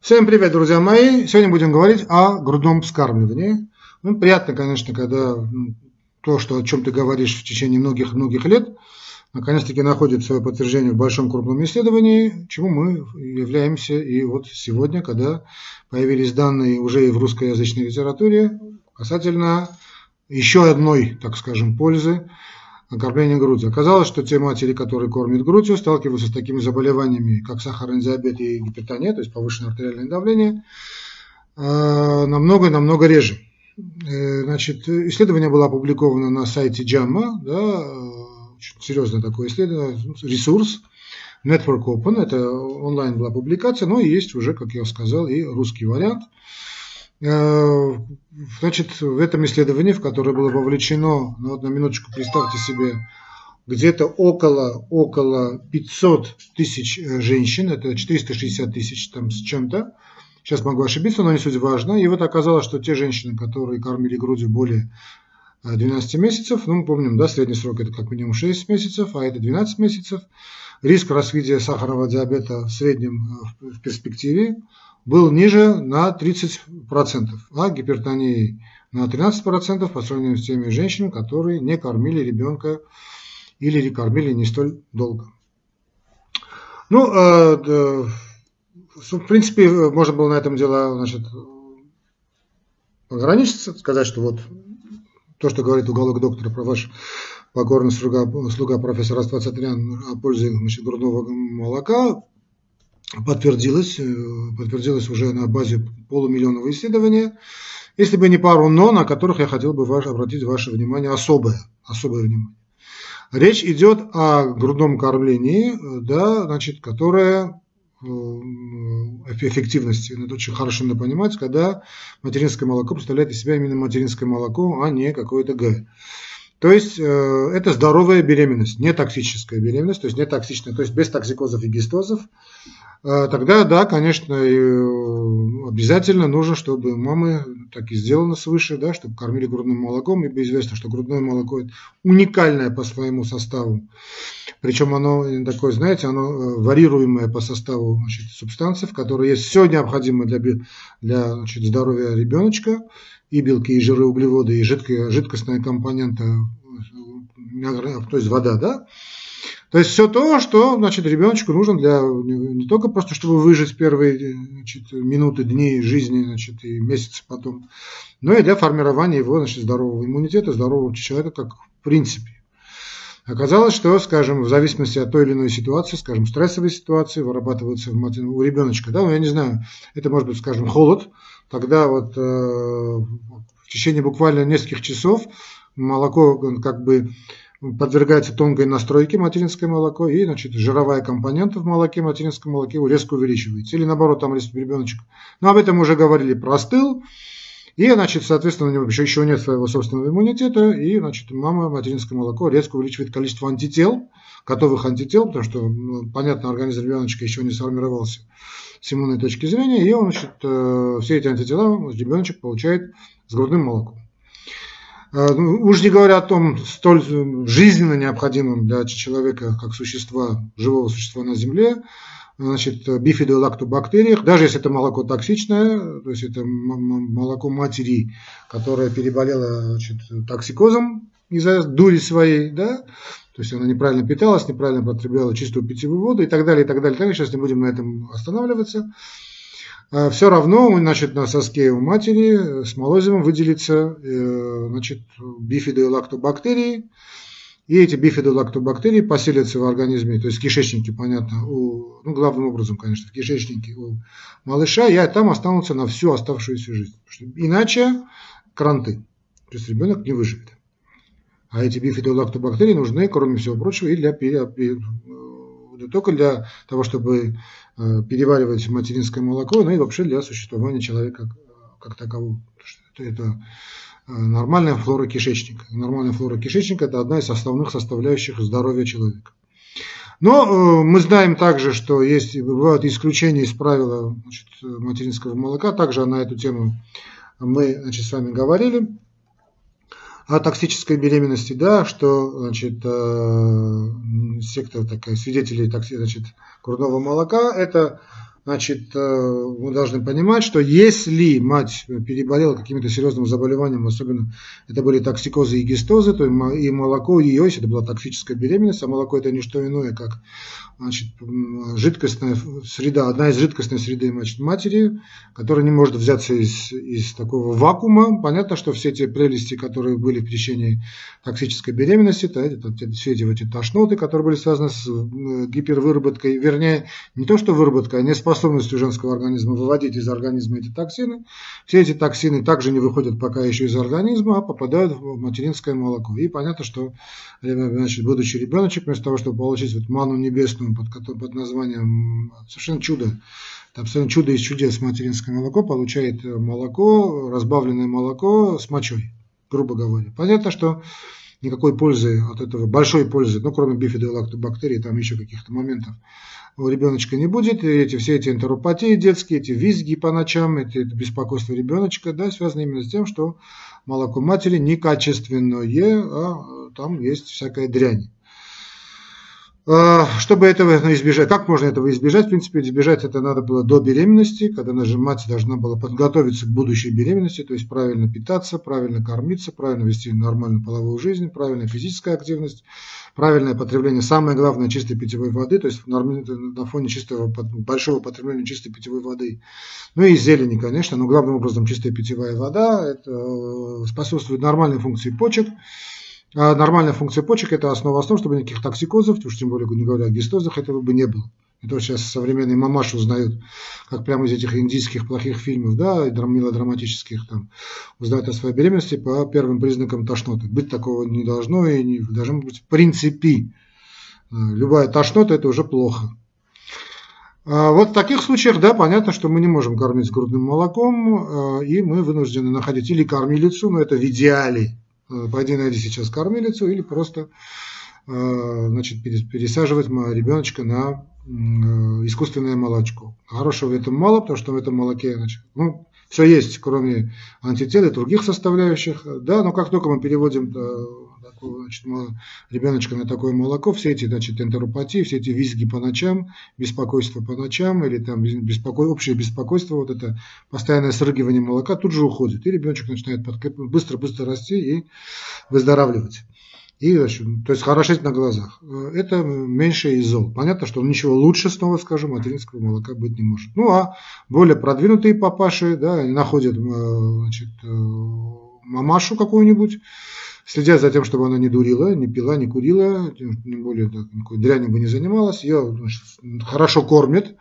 Всем привет, друзья мои! Сегодня будем говорить о грудном вскармливании. Ну, приятно, конечно, когда то, что, о чем ты говоришь в течение многих-многих лет, наконец-таки находит свое подтверждение в большом крупном исследовании, чему мы являемся и вот сегодня, когда появились данные уже и в русскоязычной литературе касательно еще одной, так скажем, пользы кормления грудью. Оказалось, что те матери, которые кормят грудью, сталкиваются с такими заболеваниями, как сахарный диабет и гипертония, то есть повышенное артериальное давление, намного-намного реже. Э, значит, исследование было опубликовано на сайте JAMA, да, очень серьезное такое исследование, ресурс, Network Open, это онлайн была публикация, но есть уже, как я сказал, и русский вариант – Э, значит, в этом исследовании, в которое было вовлечено, ну вот на минуточку представьте себе, где-то около, около 500 тысяч э, женщин, это 460 тысяч там с чем-то, сейчас могу ошибиться, но не суть важно, и вот оказалось, что те женщины, которые кормили грудью более 12 э, месяцев, ну мы помним, да, средний срок это как минимум 6 месяцев, а это 12 месяцев, риск развития сахарного диабета в среднем в перспективе был ниже на 30%, а гипертонии на 13% по сравнению с теми женщинами, которые не кормили ребенка или кормили не столь долго. Ну, э, в принципе, можно было на этом дело значит, ограничиться, сказать, что вот то, что говорит уголок доктора про ваш покорный слуга, слуга профессора Аствацатрян о пользе значит, грудного молока, подтвердилось, э, подтвердилось уже на базе полумиллионного исследования, если бы не пару «но», на которых я хотел бы ваш, обратить ваше внимание, особое, особое внимание. Речь идет о грудном кормлении, да, значит, которое э, эффективности. Это очень хорошо надо понимать, когда материнское молоко представляет из себя именно материнское молоко, а не какое-то Г. То есть э, это здоровая беременность, не токсическая беременность, то есть не токсичная, то есть без токсикозов и гистозов. Э, тогда, да, конечно, э, обязательно нужно, чтобы мамы так и сделано свыше, да, чтобы кормили грудным молоком, ибо известно, что грудное молоко уникальное по своему составу. Причем оно такое, знаете, оно варьируемое по составу значит, субстанций, в которой есть все необходимое для, для значит, здоровья ребеночка, и белки, и жиры, углеводы, и жидкая, жидкостная компонента, то есть вода, да? То есть все то, что значит, ребеночку нужно для не только просто, чтобы выжить первые значит, минуты, дни жизни значит, и месяцы потом, но и для формирования его значит, здорового иммунитета, здорового человека как в принципе. Оказалось, что, скажем, в зависимости от той или иной ситуации, скажем, стрессовой ситуации, вырабатывается у ребеночка, да, ну, я не знаю, это может быть, скажем, холод, тогда вот э, в течение буквально нескольких часов молоко как бы подвергается тонкой настройке материнское молоко, и значит, жировая компонента в молоке, материнском молоке резко увеличивается. Или наоборот, там ребеночек. Но об этом уже говорили, простыл, и, значит, соответственно, у него еще, еще нет своего собственного иммунитета, и, значит, мама материнское молоко резко увеличивает количество антител, готовых антител, потому что, ну, понятно, организм ребеночка еще не сформировался с иммунной точки зрения, и он, значит, э, все эти антитела ребеночек получает с грудным молоком. Э, ну, уж не говоря о том, столь жизненно необходимым для человека, как существа, живого существа на Земле, значит, бифидолактобактериях, даже если это молоко токсичное, то есть это молоко матери, которое переболело значит, токсикозом из-за дури своей, да, то есть она неправильно питалась, неправильно потребляла чистую питьевую воду и так далее, и так далее. Так, сейчас не будем на этом останавливаться. А все равно, значит, на соске у матери с молозивом выделится э, значит, бифидолактобактерии, и эти бифидолактобактерии поселятся в организме, то есть в кишечнике, понятно, у, ну, главным образом, конечно, в кишечнике у малыша, и там останутся на всю оставшуюся жизнь. Иначе кранты, то есть ребенок не выживет. А эти бифидолактобактерии нужны, кроме всего прочего, и для не только для того, чтобы э, переваривать материнское молоко, но и вообще для существования человека как такового. Это э, нормальная флора кишечника. Нормальная флора кишечника – это одна из основных составляющих здоровья человека. Но э, мы знаем также, что есть, бывают исключения из правила значит, материнского молока. Также на эту тему мы значит, с вами говорили о токсической беременности, да, что значит, э, секта такая, свидетелей токси, значит, грудного молока, это значит, э, мы должны понимать, что если мать переболела каким-то серьезным заболеванием, особенно это были токсикозы и гистозы, то и молоко ее, если это была токсическая беременность, а молоко это не что иное, как значит, жидкостная среда, одна из жидкостной среды значит, матери, которая не может взяться из, из такого вакуума. Понятно, что все эти прелести, которые были в течение токсической беременности, то это, все эти, эти тошноты, которые были связаны с гипервыработкой, вернее, не то что выработкой, а неспособностью женского организма выводить из организма эти токсины. Все эти токсины также не выходят пока еще из организма, а попадают в материнское молоко. И понятно, что значит, будущий ребеночек, вместо того, чтобы получить вот ману небесную, под, под названием совершенно чудо. Это абсолютно чудо из чудес материнское молоко получает молоко, разбавленное молоко с мочой, грубо говоря. Понятно, что никакой пользы от этого, большой пользы, ну, кроме бифидолактобактерий, там еще каких-то моментов, у ребеночка не будет. И эти, все эти энтеропатии детские, эти визги по ночам, эти, это беспокойство ребеночка, да, связано именно с тем, что молоко матери некачественное, а там есть всякая дрянь. А, чтобы этого избежать, как можно этого избежать? В принципе, избежать это надо было до беременности, когда мать должна была подготовиться к будущей беременности, то есть правильно питаться, правильно кормиться, правильно вести нормальную половую жизнь, правильная физическая активность, правильное потребление, самое главное, чистой питьевой воды, то есть на фоне чистого, большого потребления чистой питьевой воды. Ну и зелени, конечно, но главным образом чистая питьевая вода, это э, способствует нормальной функции почек, а нормальная функция почек – это основа основ, чтобы никаких токсикозов, уж тем более не говоря о гистозах, этого бы не было. И то сейчас современные мамаши узнают, как прямо из этих индийских плохих фильмов, да, и мелодраматических, там, узнают о своей беременности по первым признакам тошноты. Быть такого не должно и не должно быть в принципе. Любая тошнота – это уже плохо. А вот в таких случаях, да, понятно, что мы не можем кормить грудным молоком, а, и мы вынуждены находить или кормилицу, но это в идеале, Э, пойди найди сейчас кормилицу или просто э, значит, пересаживать ребеночка на э, искусственное молочко. Хорошего в этом мало, потому что в этом молоке значит, ну, все есть, кроме антител и других составляющих. Да, но как только мы переводим значит, ребеночка на такое молоко, все эти значит, энтеропатии, все эти визги по ночам, беспокойство по ночам или там беспоко... общее беспокойство, вот это постоянное срыгивание молока тут же уходит. И ребеночек начинает быстро-быстро расти и выздоравливать. И, общем, то есть хорошеть на глазах. Это меньше из зол. Понятно, что ничего лучше, снова скажу, материнского молока быть не может. Ну, а более продвинутые папаши, да, находят э, значит, э, мамашу какую-нибудь, следят за тем, чтобы она не дурила, не пила, не курила, тем более так, никакой дрянью бы не занималась. Ее значит, хорошо кормят.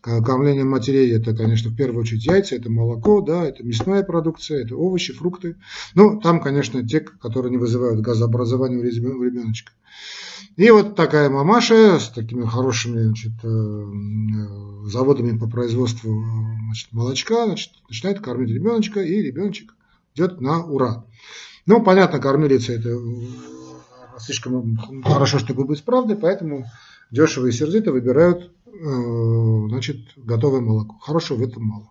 Кормление матерей это, конечно, в первую очередь яйца, это молоко, да, это мясная продукция, это овощи, фрукты. Ну, там, конечно, те, которые не вызывают газообразования у ребеночка. И вот такая мамаша с такими хорошими значит, э, э, заводами по производству значит, молочка значит, начинает кормить ребеночка, и ребеночек идет на ура. Ну, понятно, кормилица это слишком хорошо, чтобы быть правдой, поэтому дешево и сердито выбирают э, значит, готовое молоко. Хорошего в этом мало.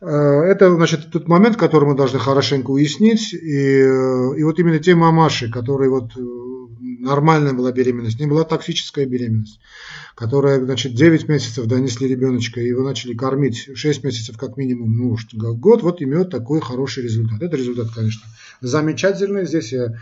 Э, это, значит, тот момент, который мы должны хорошенько уяснить. И, э, и вот именно те мамаши, которые вот нормальная была беременность, не была токсическая беременность, которая, значит, 9 месяцев донесли ребеночка, и его начали кормить 6 месяцев как минимум, ну, год, вот имеет такой хороший результат. Это результат, конечно, замечательный. Здесь я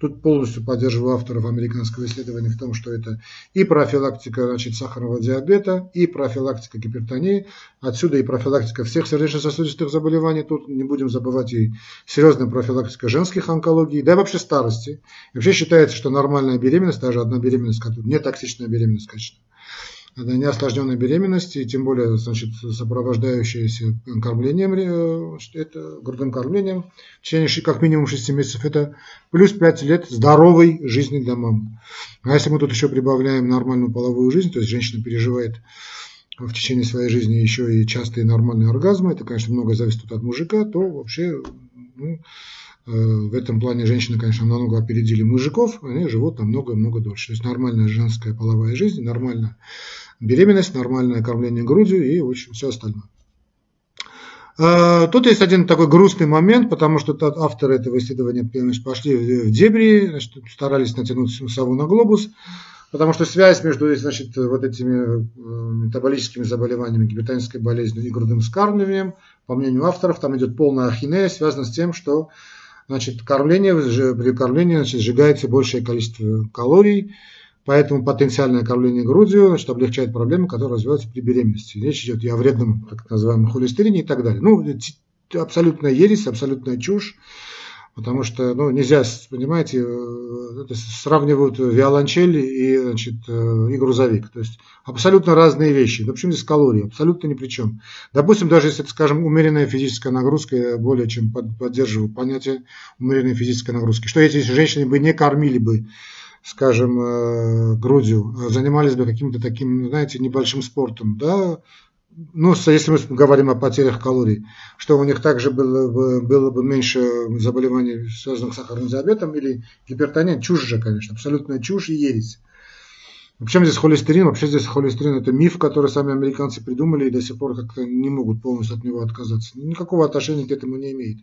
тут полностью поддерживаю авторов американского исследования в том, что это и профилактика значит, сахарного диабета, и профилактика гипертонии, отсюда и профилактика всех сердечно-сосудистых заболеваний. Тут не будем забывать и серьезная профилактика женских онкологий, да и вообще старости. И вообще считается, что нормальная беременность, даже одна беременность, не токсичная беременность, конечно, это неосложненная беременность, и тем более значит, сопровождающаяся кормлением, э, это грудным кормлением в течение как минимум 6 месяцев, это плюс 5 лет здоровой жизни для мамы. А если мы тут еще прибавляем нормальную половую жизнь, то есть женщина переживает в течение своей жизни еще и частые нормальные оргазмы, это, конечно, много зависит от мужика, то вообще ну, в этом плане женщины, конечно, намного опередили мужиков, они живут намного-много дольше. То есть нормальная женская половая жизнь, нормальная беременность, нормальное кормление грудью и, в общем, все остальное. А, тут есть один такой грустный момент, потому что авторы этого исследования значит, пошли в дебри, значит, старались натянуть сову на глобус. потому что связь между значит, вот этими метаболическими заболеваниями, гипертонической болезнью и грудным вскармливанием, по мнению авторов, там идет полная ахинея, связана с тем, что значит, кормление, при кормлении значит, сжигается большее количество калорий, Поэтому потенциальное кормление грудью значит, облегчает проблемы, которые развиваются при беременности. Речь идет и о вредном так называемом холестерине и так далее. Ну, абсолютная ересь, абсолютная чушь. Потому что, ну, нельзя, понимаете, э, сравнивают виолончель и, значит, э, и грузовик. То есть абсолютно разные вещи. Да почему здесь калории? Абсолютно ни при чем. Допустим, даже если это, скажем, умеренная физическая нагрузка, я более чем поддерживаю понятие умеренной физической нагрузки. Что если женщины бы не кормили бы скажем, э, грудью, занимались бы каким-то таким, знаете, небольшим спортом, да, ну, если мы говорим о потерях калорий, что у них также было бы, было бы меньше заболеваний, связанных с сахарным диабетом или гипертонией, чушь же, конечно, абсолютная чушь и ересь. Причем здесь холестерин? Вообще здесь холестерин это миф, который сами американцы придумали и до сих пор как-то не могут полностью от него отказаться. Никакого отношения к этому не имеет.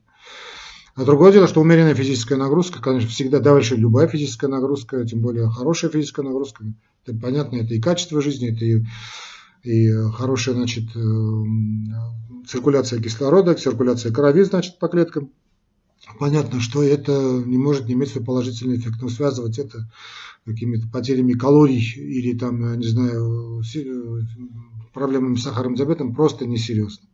А другое дело, что умеренная физическая нагрузка, конечно, всегда дальше любая физическая нагрузка, тем более хорошая физическая нагрузка. Это понятно, это и качество жизни, это и, и хорошая, значит, э, циркуляция кислорода, циркуляция крови, значит, по клеткам. Понятно, что это не может не иметь свой положительный эффект, но связывать это какими-то потерями калорий или там, не знаю, проблемами с сахарным диабетом просто несерьезно.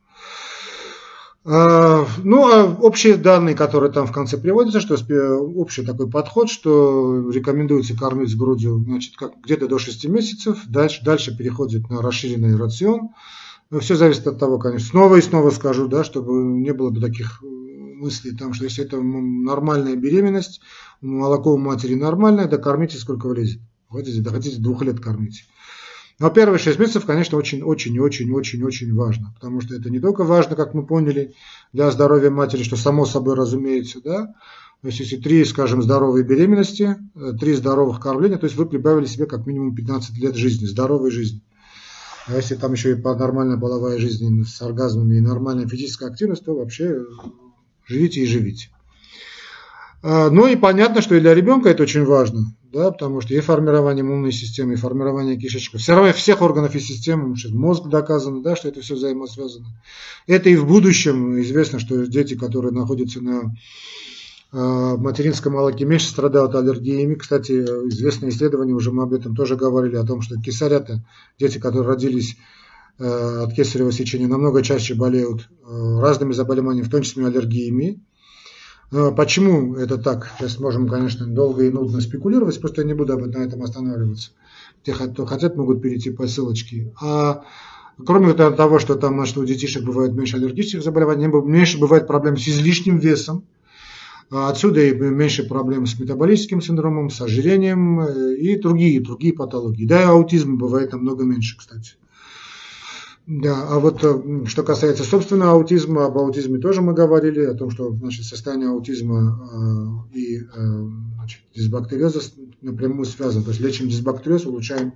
А, ну, а общие данные, которые там в конце приводятся, что общий такой подход, что рекомендуется кормить с грудью значит, как где-то до 6 месяцев, дальше, дальше переходит на расширенный рацион. Все зависит от того, конечно. Снова и снова скажу, да, чтобы не было бы таких мыслей, там, что если это нормальная беременность, молоко у матери нормальное, да кормите сколько влезет. Хотите, да хотите двух лет кормите. Но первые 6 месяцев, конечно, очень-очень-очень-очень-очень важно, потому что это не только важно, как мы поняли, для здоровья матери, что само собой разумеется, да, то есть если три, скажем, здоровые беременности, э, три здоровых кормления, то есть вы прибавили себе как минимум 15 лет жизни, здоровой жизни. А если там еще и нормальная половая жизнь с оргазмами и нормальная физическая активность, то вообще живите и живите. А, ну и понятно, что и для ребенка это очень важно да, потому что и формирование иммунной системы, и формирование кишечника, все равно всех органов и систем, мозг доказано, да, что это все взаимосвязано. Это и в будущем известно, что дети, которые находятся на э, материнском молоке, меньше страдают аллергиями. Кстати, известные исследования, уже мы об этом тоже говорили, о том, что кесарята, дети, которые родились э, от кесарево сечения, намного чаще болеют разными заболеваниями, в том числе аллергиями. А почему это так? Сейчас можем, конечно, долго и нудно спекулировать, просто я не буду на этом останавливаться. Те, кто хотят, могут перейти по ссылочке. А кроме того, что там значит, у детишек бывает меньше аллергических заболеваний, меньше бывает проблем с излишним весом, а отсюда и меньше проблем с метаболическим синдромом, с ожирением э, и другие, другие патологии. Да, и аутизм бывает намного меньше, кстати. Да, а вот э, что касается собственного аутизма, об аутизме тоже мы говорили, о том, что значит, состояние аутизма э, и э, значит, дисбактериоза напрямую связано. То есть лечим дисбактериоз, улучшаем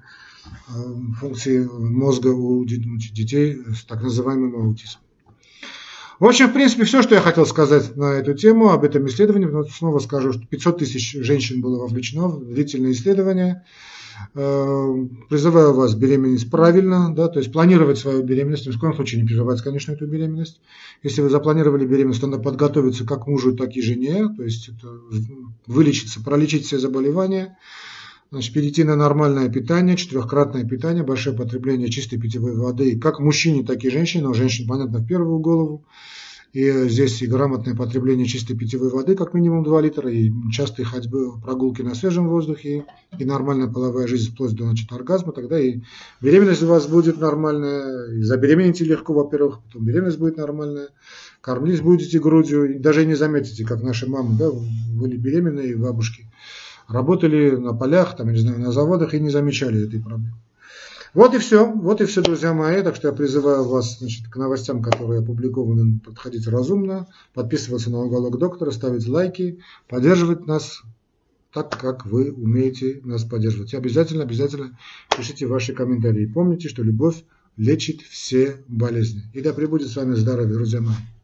функции мозга у детей с так называемым аутизмом. В общем, в принципе, все, что я хотел сказать на эту тему, об этом исследовании. Снова скажу, что 500 тысяч женщин было вовлечено в длительное исследование. Э, призываю вас беременеть правильно, да, то есть планировать свою беременность, ни в коем случае не прерывать, конечно, эту беременность. Если вы запланировали беременность, то надо подготовиться как мужу, так и жене, то есть это вылечиться, пролечить все заболевания, значит, перейти на нормальное питание, четырехкратное питание, большое потребление чистой питьевой воды, как мужчине, так и женщине, но женщине, понятно, в первую голову. И здесь и грамотное потребление чистой питьевой воды, как минимум 2 литра, и частые ходьбы, прогулки на свежем воздухе, и нормальная половая жизнь вплоть до значит, оргазма, тогда и беременность у вас будет нормальная, и забеременеете легко, во-первых, потом беременность будет нормальная, кормились будете грудью, и даже не заметите, как наши мамы да, были беременные, бабушки, работали на полях, там, не знаю, на заводах и не замечали этой проблемы. Вот и все, вот и все, друзья мои. Так что я призываю вас значит, к новостям, которые опубликованы, подходить разумно, подписываться на уголок доктора, ставить лайки, поддерживать нас так, как вы умеете нас поддерживать. И обязательно, обязательно пишите ваши комментарии. Помните, что любовь лечит все болезни. И да пребудет с вами здоровье, друзья мои.